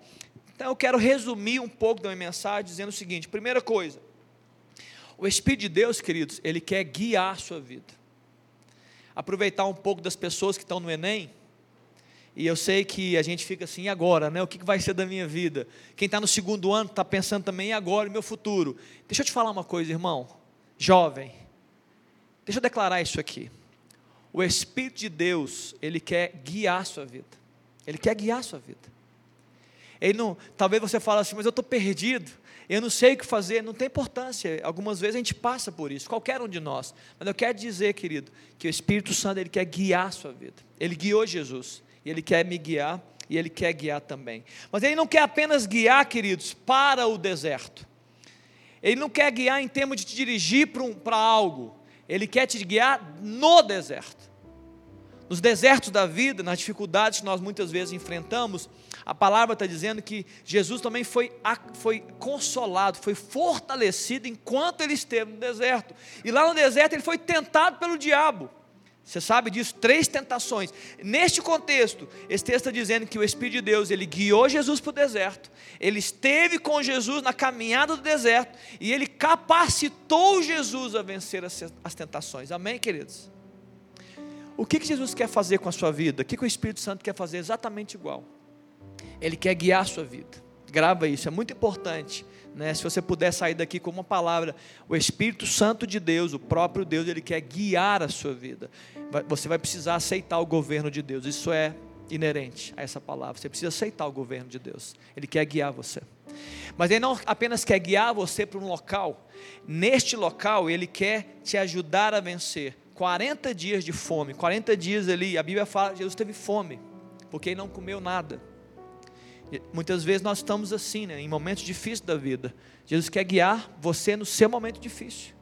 Speaker 1: Então eu quero resumir um pouco da minha mensagem dizendo o seguinte: primeira coisa, o Espírito de Deus, queridos, ele quer guiar a sua vida. Aproveitar um pouco das pessoas que estão no Enem, e eu sei que a gente fica assim, e agora, né? O que vai ser da minha vida? Quem está no segundo ano está pensando também, e agora, o meu futuro? Deixa eu te falar uma coisa, irmão, jovem Deixa eu declarar isso aqui. O Espírito de Deus, ele quer guiar a sua vida. Ele quer guiar a sua vida. Ele não, talvez você fale assim, mas eu estou perdido, eu não sei o que fazer, não tem importância. Algumas vezes a gente passa por isso, qualquer um de nós. Mas eu quero dizer, querido, que o Espírito Santo ele quer guiar a sua vida. Ele guiou Jesus e ele quer me guiar e ele quer guiar também. Mas ele não quer apenas guiar, queridos, para o deserto. Ele não quer guiar em termos de te dirigir para, um, para algo. Ele quer te guiar no deserto. Nos desertos da vida, nas dificuldades que nós muitas vezes enfrentamos, a palavra está dizendo que Jesus também foi, foi consolado, foi fortalecido enquanto ele esteve no deserto. E lá no deserto ele foi tentado pelo diabo. Você sabe disso? Três tentações. Neste contexto, esse texto está dizendo que o Espírito de Deus, ele guiou Jesus para o deserto, ele esteve com Jesus na caminhada do deserto, e ele capacitou Jesus a vencer as, tentações. Amém, queridos? O que, que Jesus quer fazer com a sua vida? O que, que o Espírito Santo quer fazer exatamente igual? Ele quer guiar a sua vida. Grava isso, é muito importante. Né? Se você puder sair daqui com uma palavra, o Espírito Santo de Deus, o próprio Deus, ele quer guiar a sua vida. Você vai precisar aceitar o governo de Deus. Isso é inerente a essa palavra. Você precisa aceitar o governo de Deus. Ele quer guiar você. Mas ele não apenas quer guiar você para um local. Neste local, ele quer te ajudar a vencer 40 dias de fome. 40 dias ali, a Bíblia fala que Jesus teve fome, porque ele não comeu nada. Muitas vezes nós estamos assim, né, em momentos difíceis da vida. Jesus quer guiar você no seu momento difícil.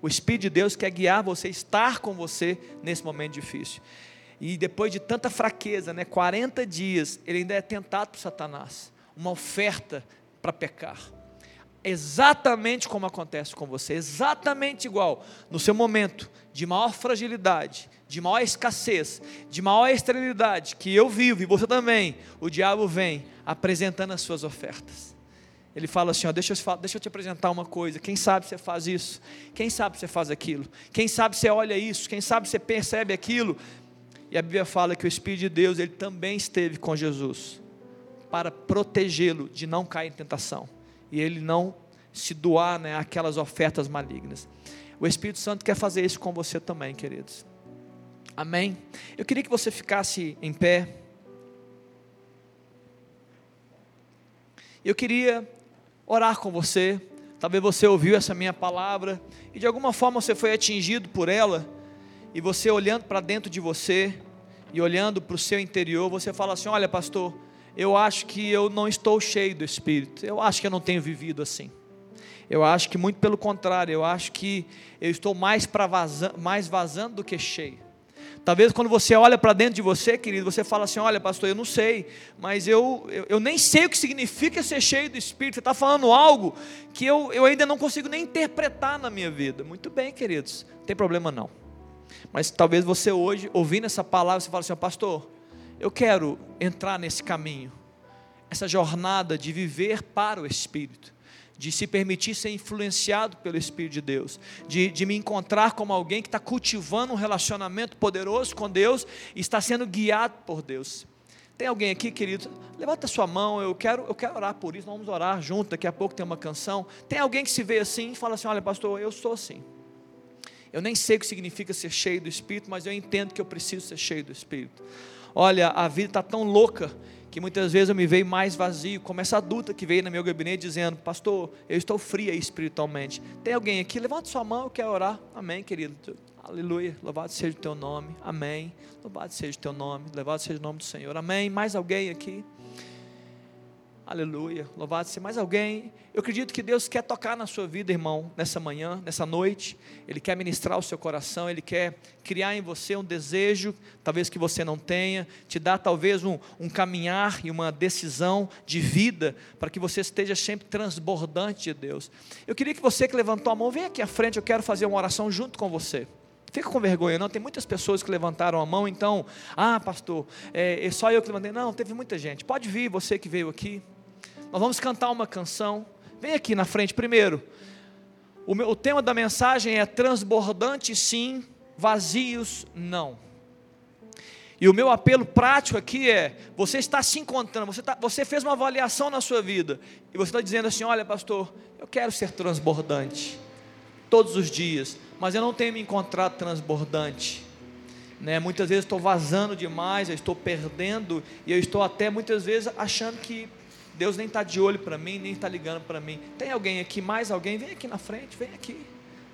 Speaker 1: O Espírito de Deus quer guiar você, estar com você nesse momento difícil. E depois de tanta fraqueza, né, 40 dias, ele ainda é tentado por Satanás. Uma oferta para pecar. Exatamente como acontece com você, exatamente igual. No seu momento de maior fragilidade, de maior escassez, de maior esterilidade que eu vivo e você também, o diabo vem apresentando as suas ofertas. Ele fala assim: ó, deixa, eu, deixa eu te apresentar uma coisa. Quem sabe você faz isso? Quem sabe você faz aquilo? Quem sabe você olha isso? Quem sabe você percebe aquilo? E a Bíblia fala que o Espírito de Deus ele também esteve com Jesus para protegê-lo de não cair em tentação e ele não se doar né, aquelas ofertas malignas. O Espírito Santo quer fazer isso com você também, queridos. Amém? Eu queria que você ficasse em pé. Eu queria orar com você. Talvez você ouviu essa minha palavra e de alguma forma você foi atingido por ela. E você olhando para dentro de você e olhando para o seu interior, você fala assim: Olha, pastor, eu acho que eu não estou cheio do Espírito. Eu acho que eu não tenho vivido assim. Eu acho que muito pelo contrário, eu acho que eu estou mais, vazando, mais vazando do que cheio. Talvez quando você olha para dentro de você, querido, você fala assim: olha, pastor, eu não sei, mas eu, eu, eu nem sei o que significa ser cheio do Espírito. Você está falando algo que eu, eu ainda não consigo nem interpretar na minha vida. Muito bem, queridos, não tem problema não. Mas talvez você hoje, ouvindo essa palavra, você fala assim: pastor, eu quero entrar nesse caminho, essa jornada de viver para o Espírito de se permitir ser influenciado pelo Espírito de Deus, de, de me encontrar como alguém que está cultivando um relacionamento poderoso com Deus e está sendo guiado por Deus. Tem alguém aqui, querido? Levanta sua mão, eu quero, eu quero orar por isso, vamos orar junto, daqui a pouco tem uma canção. Tem alguém que se vê assim e fala assim: olha, pastor, eu sou assim. Eu nem sei o que significa ser cheio do Espírito, mas eu entendo que eu preciso ser cheio do Espírito. Olha, a vida está tão louca que muitas vezes eu me vejo mais vazio, como essa adulta que veio no meu gabinete dizendo: Pastor, eu estou fria espiritualmente. Tem alguém aqui? Levanta sua mão, eu quero orar. Amém, querido. Aleluia. Louvado seja o teu nome. Amém. Louvado seja o teu nome. Louvado seja o nome do Senhor. Amém. Mais alguém aqui? Aleluia. Louvado seja mais alguém. Eu acredito que Deus quer tocar na sua vida, irmão, nessa manhã, nessa noite. Ele quer ministrar o seu coração, ele quer criar em você um desejo, talvez que você não tenha, te dar talvez um, um caminhar e uma decisão de vida, para que você esteja sempre transbordante de Deus. Eu queria que você que levantou a mão, venha aqui à frente, eu quero fazer uma oração junto com você. Fica com vergonha, não. Tem muitas pessoas que levantaram a mão, então, ah, pastor, é, é só eu que levantei. Não, teve muita gente. Pode vir, você que veio aqui. Nós vamos cantar uma canção. Vem aqui na frente primeiro. O, meu, o tema da mensagem é transbordante sim, vazios não. E o meu apelo prático aqui é: você está se encontrando, você, tá, você fez uma avaliação na sua vida, e você está dizendo assim: olha, pastor, eu quero ser transbordante, todos os dias, mas eu não tenho me encontrado transbordante. Né? Muitas vezes estou vazando demais, eu estou perdendo, e eu estou até muitas vezes achando que Deus nem está de olho para mim, nem está ligando para mim. Tem alguém aqui, mais alguém? Vem aqui na frente, vem aqui.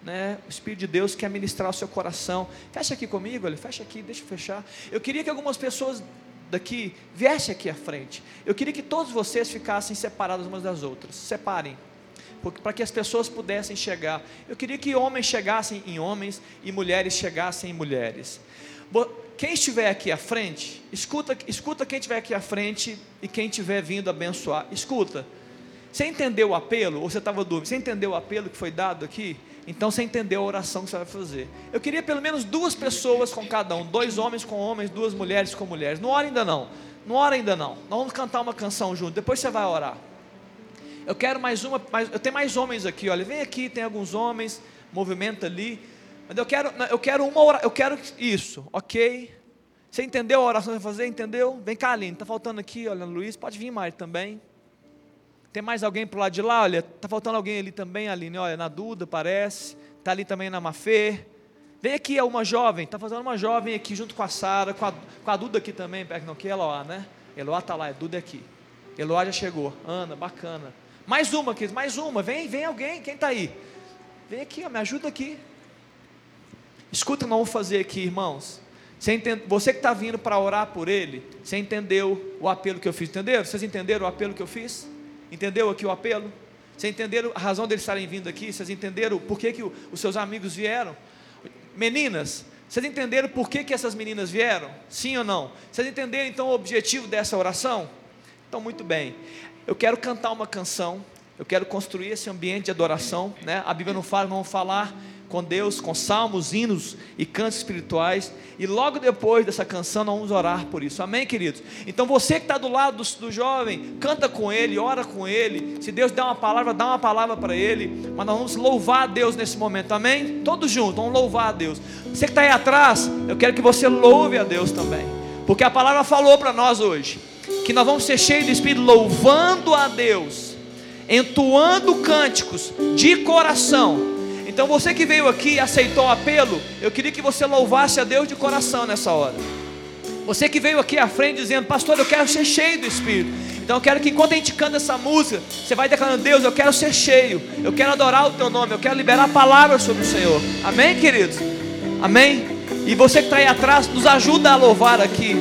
Speaker 1: Né? O Espírito de Deus quer ministrar o seu coração. Fecha aqui comigo, olha, fecha aqui, deixa eu fechar. Eu queria que algumas pessoas daqui viessem aqui à frente. Eu queria que todos vocês ficassem separados umas das outras. Separem. Para que as pessoas pudessem chegar. Eu queria que homens chegassem em homens e mulheres chegassem em mulheres quem estiver aqui à frente, escuta, escuta quem estiver aqui à frente e quem estiver vindo abençoar. Escuta. Você entendeu o apelo? Ou você estava dúvida? Você entendeu o apelo que foi dado aqui? Então você entendeu a oração que você vai fazer. Eu queria pelo menos duas pessoas com cada um, dois homens com homens, duas mulheres com mulheres. Não ora ainda não. Não ora ainda não. Nós vamos cantar uma canção junto. Depois você vai orar. Eu quero mais uma, mais, eu tenho mais homens aqui, olha, vem aqui, tem alguns homens, movimenta ali. Mas eu quero, eu quero uma oração, eu quero isso, ok? Você entendeu a oração que vai fazer? Entendeu? Vem cá, Aline, está faltando aqui, olha, Luiz, pode vir, Mari, também. Tem mais alguém para o lado de lá? Olha, tá faltando alguém ali também, Aline. Olha, na Duda parece. Tá ali também na Mafê. Vem aqui, é uma jovem. Tá faltando uma jovem aqui junto com a Sara, com a, com a Duda aqui também, perto não que Eloá, né? Eloá tá lá, é Duda aqui. Eloá já chegou. Ana, bacana. Mais uma, queridos, mais uma. Vem, vem alguém. Quem está aí? Vem aqui, ó, me ajuda aqui. Escuta o que nós vamos fazer aqui, irmãos. Você, entende, você que está vindo para orar por ele, você entendeu o apelo que eu fiz? Entenderam? Vocês entenderam o apelo que eu fiz? Entendeu aqui o apelo? Vocês entenderam a razão deles estarem vindo aqui? Vocês entenderam por que, que os seus amigos vieram? Meninas, vocês entenderam por que, que essas meninas vieram? Sim ou não? Vocês entenderam então o objetivo dessa oração? Então, muito bem. Eu quero cantar uma canção, eu quero construir esse ambiente de adoração. Né? A Bíblia não fala, vamos falar com Deus, com salmos, hinos e cantos espirituais. E logo depois dessa canção, nós vamos orar por isso. Amém, queridos? Então você que está do lado do, do, jovem, canta com ele, ora com ele. Se Deus der uma palavra, dá uma palavra para ele. Mas nós vamos louvar a Deus nesse momento. Amém? Todos juntos, vamos louvar a Deus. Você que está aí atrás, eu quero que você louve a Deus também. Porque a palavra falou para nós hoje que nós vamos ser cheios de Espírito, louvando a Deus, entoando cânticos de coração então você que veio aqui e aceitou o apelo, eu queria que você louvasse a Deus de coração nessa hora. Você que veio aqui à frente dizendo, pastor, eu quero ser cheio do Espírito. Então eu quero que enquanto a gente canta essa música, você vai declarando, Deus, eu quero ser cheio, eu quero adorar o teu nome, eu quero liberar palavras sobre o Senhor. Amém, queridos? Amém? E você que está aí atrás, nos ajuda a louvar aqui.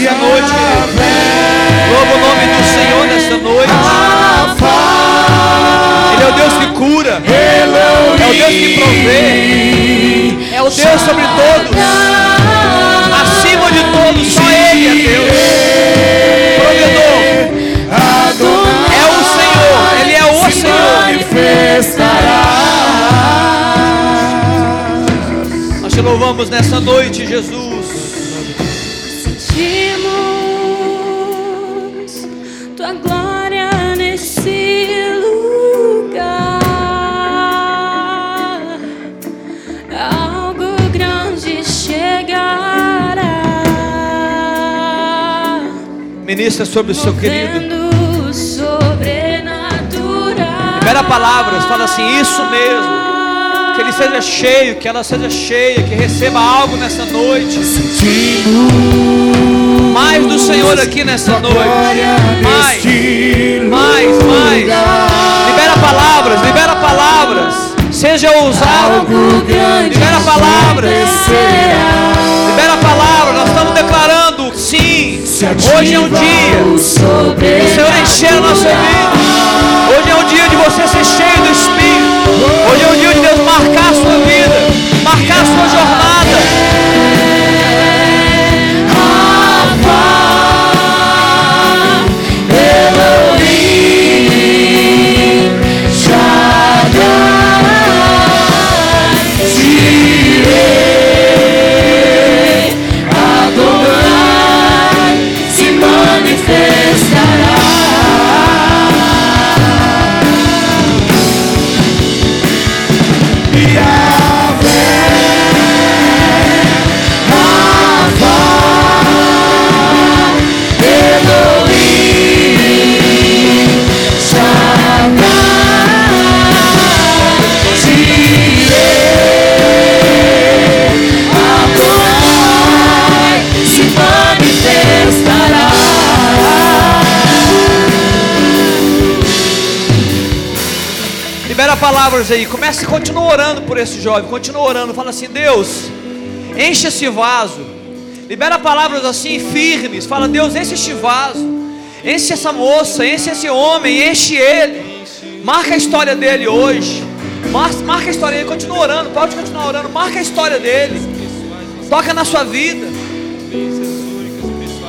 Speaker 1: Nessa noite. Louva o nome do Senhor nessa noite. Ele é o Deus que cura. É o Deus que provê. É o Deus sobre todos. Acima de todos, só Ele é Deus. Provedor. É o Senhor. Ele é o Senhor. Nós te louvamos nessa noite, Jesus. Ministra sobre o seu querido. Libera palavras, fala assim, isso mesmo. Que ele seja cheio, que ela seja cheia, que receba algo nessa noite. Mais do Senhor aqui nessa noite. Mais, mais, mais. Libera palavras, libera palavras. Seja ousado. Libera palavras. Libera palavras. Nós estamos declarando sim. Hoje é um dia do Senhor encher a nossa vida. Hoje é um dia de você ser cheio do Espírito. Hoje é um dia de Deus marcar a sua vida, marcar a sua jornada. Palavras aí. Comece, continua orando por esse jovem. Continua orando. Fala assim: Deus, enche esse vaso. Libera palavras assim firmes. Fala: Deus, enche este vaso. Enche essa moça. Enche esse homem. Enche ele. Marca a história dele hoje. Marca a história dele. Continua orando. Pode continuar orando. Marca a história dele. Toca na sua vida.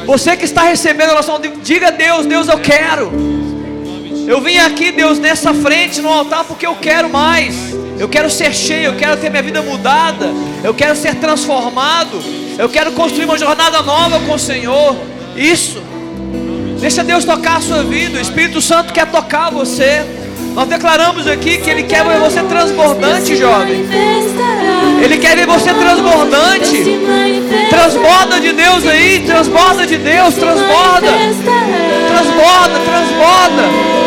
Speaker 1: Você que está recebendo a oração, diga a Deus: Deus, eu quero. Eu vim aqui, Deus, nessa frente no altar porque eu quero mais. Eu quero ser cheio, eu quero ter minha vida mudada. Eu quero ser transformado. Eu quero construir uma jornada nova com o Senhor. Isso. Deixa Deus tocar a sua vida. O Espírito Santo quer tocar você. Nós declaramos aqui que Ele quer ver você transbordante, jovem. Ele quer ver você transbordante. Transborda de Deus aí, transborda de Deus, transborda. Transborda, transborda. De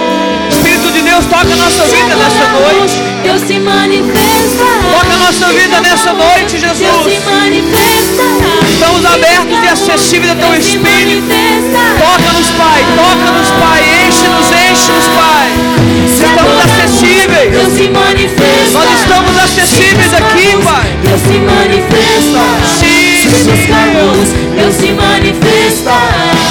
Speaker 1: Deus toca a nossa vida nessa noite.
Speaker 2: Deus se manifestará.
Speaker 1: Toca a nossa vida nessa noite,
Speaker 2: Deus se
Speaker 1: Jesus.
Speaker 2: manifestará.
Speaker 1: Estamos abertos e acessíveis ao Teu Espírito. Toca-nos, Pai, toca-nos, Pai, enche-nos, enche-nos, Pai. Estamos acessíveis.
Speaker 2: Deus se manifesta.
Speaker 1: Nós estamos acessíveis aqui, Pai.
Speaker 2: Deus se manifesta.
Speaker 1: Sim,
Speaker 2: Deus se manifesta.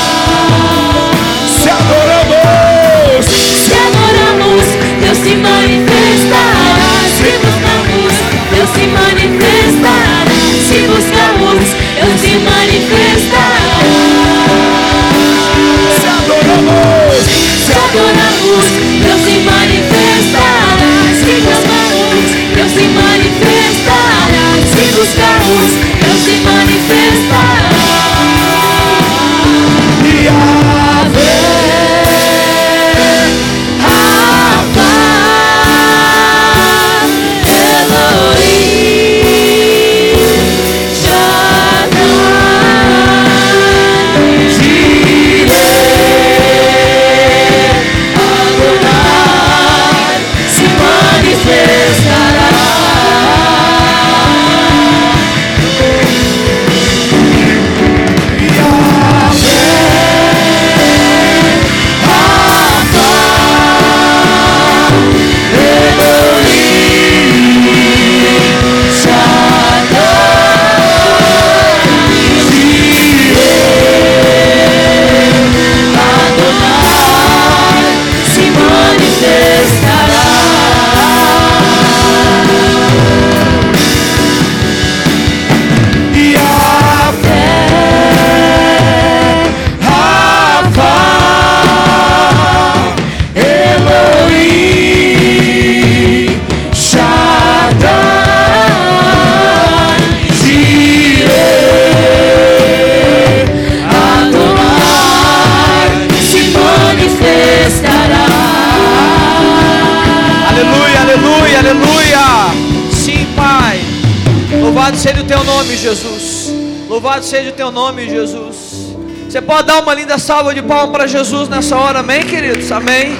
Speaker 1: Jesus. Louvado seja o teu nome, Jesus. Você pode dar uma linda salva de palmas para Jesus nessa hora, amém, queridos? Amém.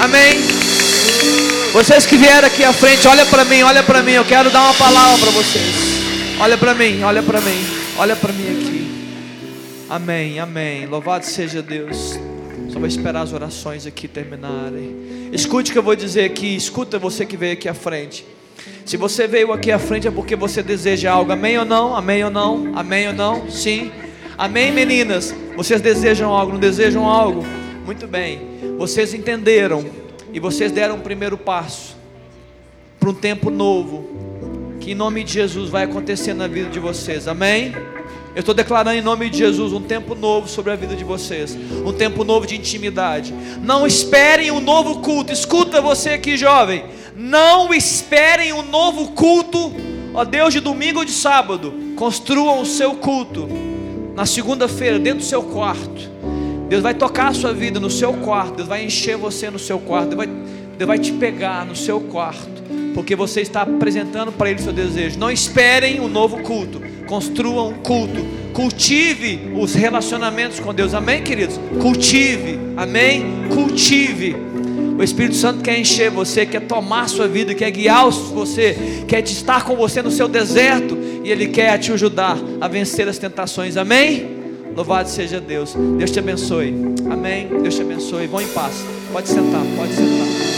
Speaker 1: Amém. Vocês que vieram aqui à frente, olha para mim, olha para mim. Eu quero dar uma palavra para vocês. Olha para mim, olha para mim, olha para mim aqui. Amém, amém. Louvado seja Deus. Só vou esperar as orações aqui terminarem. Escute o que eu vou dizer aqui. Escuta você que veio aqui à frente. Se você veio aqui à frente é porque você deseja algo. Amém ou não? Amém ou não? Amém ou não? Sim. Amém, meninas? Vocês desejam algo? Não desejam algo? Muito bem. Vocês entenderam e vocês deram o primeiro passo para um tempo novo que em nome de Jesus vai acontecer na vida de vocês. Amém? Eu estou declarando em nome de Jesus um tempo novo sobre a vida de vocês, um tempo novo de intimidade. Não esperem um novo culto. Escuta você aqui, jovem. Não esperem um novo culto, ó Deus, de domingo ou de sábado. Construam o seu culto na segunda-feira, dentro do seu quarto. Deus vai tocar a sua vida no seu quarto. Deus vai encher você no seu quarto. Deus vai, Deus vai te pegar no seu quarto. Porque você está apresentando para Ele o seu desejo. Não esperem um novo culto. Construam um culto. Cultive os relacionamentos com Deus. Amém, queridos? Cultive. Amém? Cultive. O Espírito Santo quer encher você, quer tomar sua vida, quer guiar você, quer estar com você no seu deserto. E Ele quer te ajudar a vencer as tentações. Amém? Louvado seja Deus. Deus te abençoe. Amém. Deus te abençoe. Vão em paz. Pode sentar, pode sentar.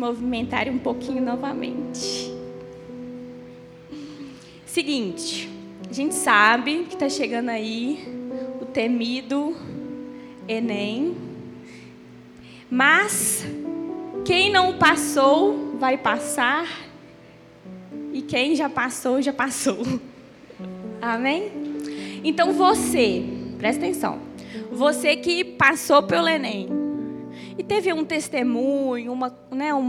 Speaker 2: Movimentarem um pouquinho novamente. Seguinte, a gente sabe que está chegando aí o temido Enem, mas quem não passou vai passar e quem já passou já passou. Amém? Então você, presta atenção. Você que passou pelo Enem e teve um testemunho, uma, né, um